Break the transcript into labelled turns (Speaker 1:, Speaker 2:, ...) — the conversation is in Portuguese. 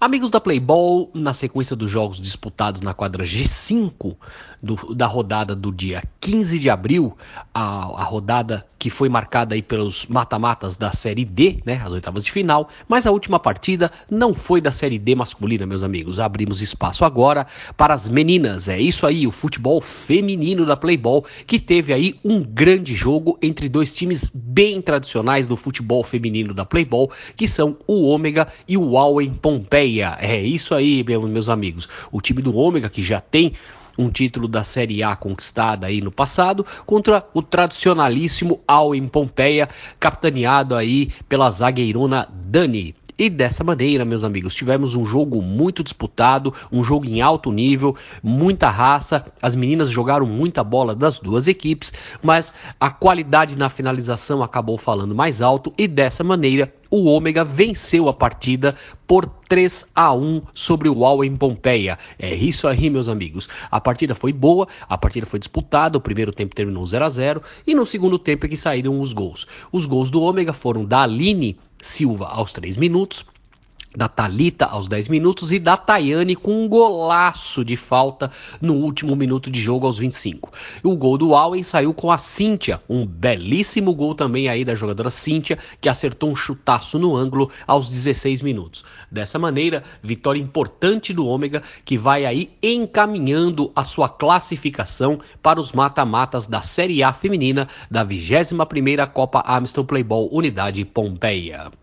Speaker 1: Amigos da Playball, na sequência dos jogos disputados na quadra G5 do, da rodada do dia 15 de abril, a, a rodada que foi marcada aí pelos mata-matas da Série D, né, as oitavas de final, mas a última partida não foi da Série D masculina, meus amigos. Abrimos espaço agora para as meninas. É isso aí, o futebol feminino da Playball, que teve aí um grande jogo entre dois times bem tradicionais do futebol feminino da Playball, que são o Ômega e o Alwen Pompeia. É isso aí, meus amigos. O time do Ômega que já tem um título da Série A conquistada aí no passado, contra o tradicionalíssimo Al em Pompeia, capitaneado aí pela zagueirona Dani. E dessa maneira, meus amigos, tivemos um jogo muito disputado, um jogo em alto nível, muita raça. As meninas jogaram muita bola das duas equipes, mas a qualidade na finalização acabou falando mais alto e dessa maneira o Ômega venceu a partida por 3 a 1 sobre o UAU em Pompeia. É isso aí, meus amigos. A partida foi boa, a partida foi disputada, o primeiro tempo terminou 0 a 0 e no segundo tempo é que saíram os gols. Os gols do Ômega foram da Aline Silva aos 3 minutos, da Talita aos 10 minutos e da Tayane com um golaço de falta no último minuto de jogo aos 25. O gol do Allen saiu com a Cíntia, um belíssimo gol também aí da jogadora Cíntia, que acertou um chutaço no ângulo aos 16 minutos. Dessa maneira, vitória importante do Ômega que vai aí encaminhando a sua classificação para os mata-matas da Série A feminina da 21ª Copa Amstel Playball Unidade Pompeia.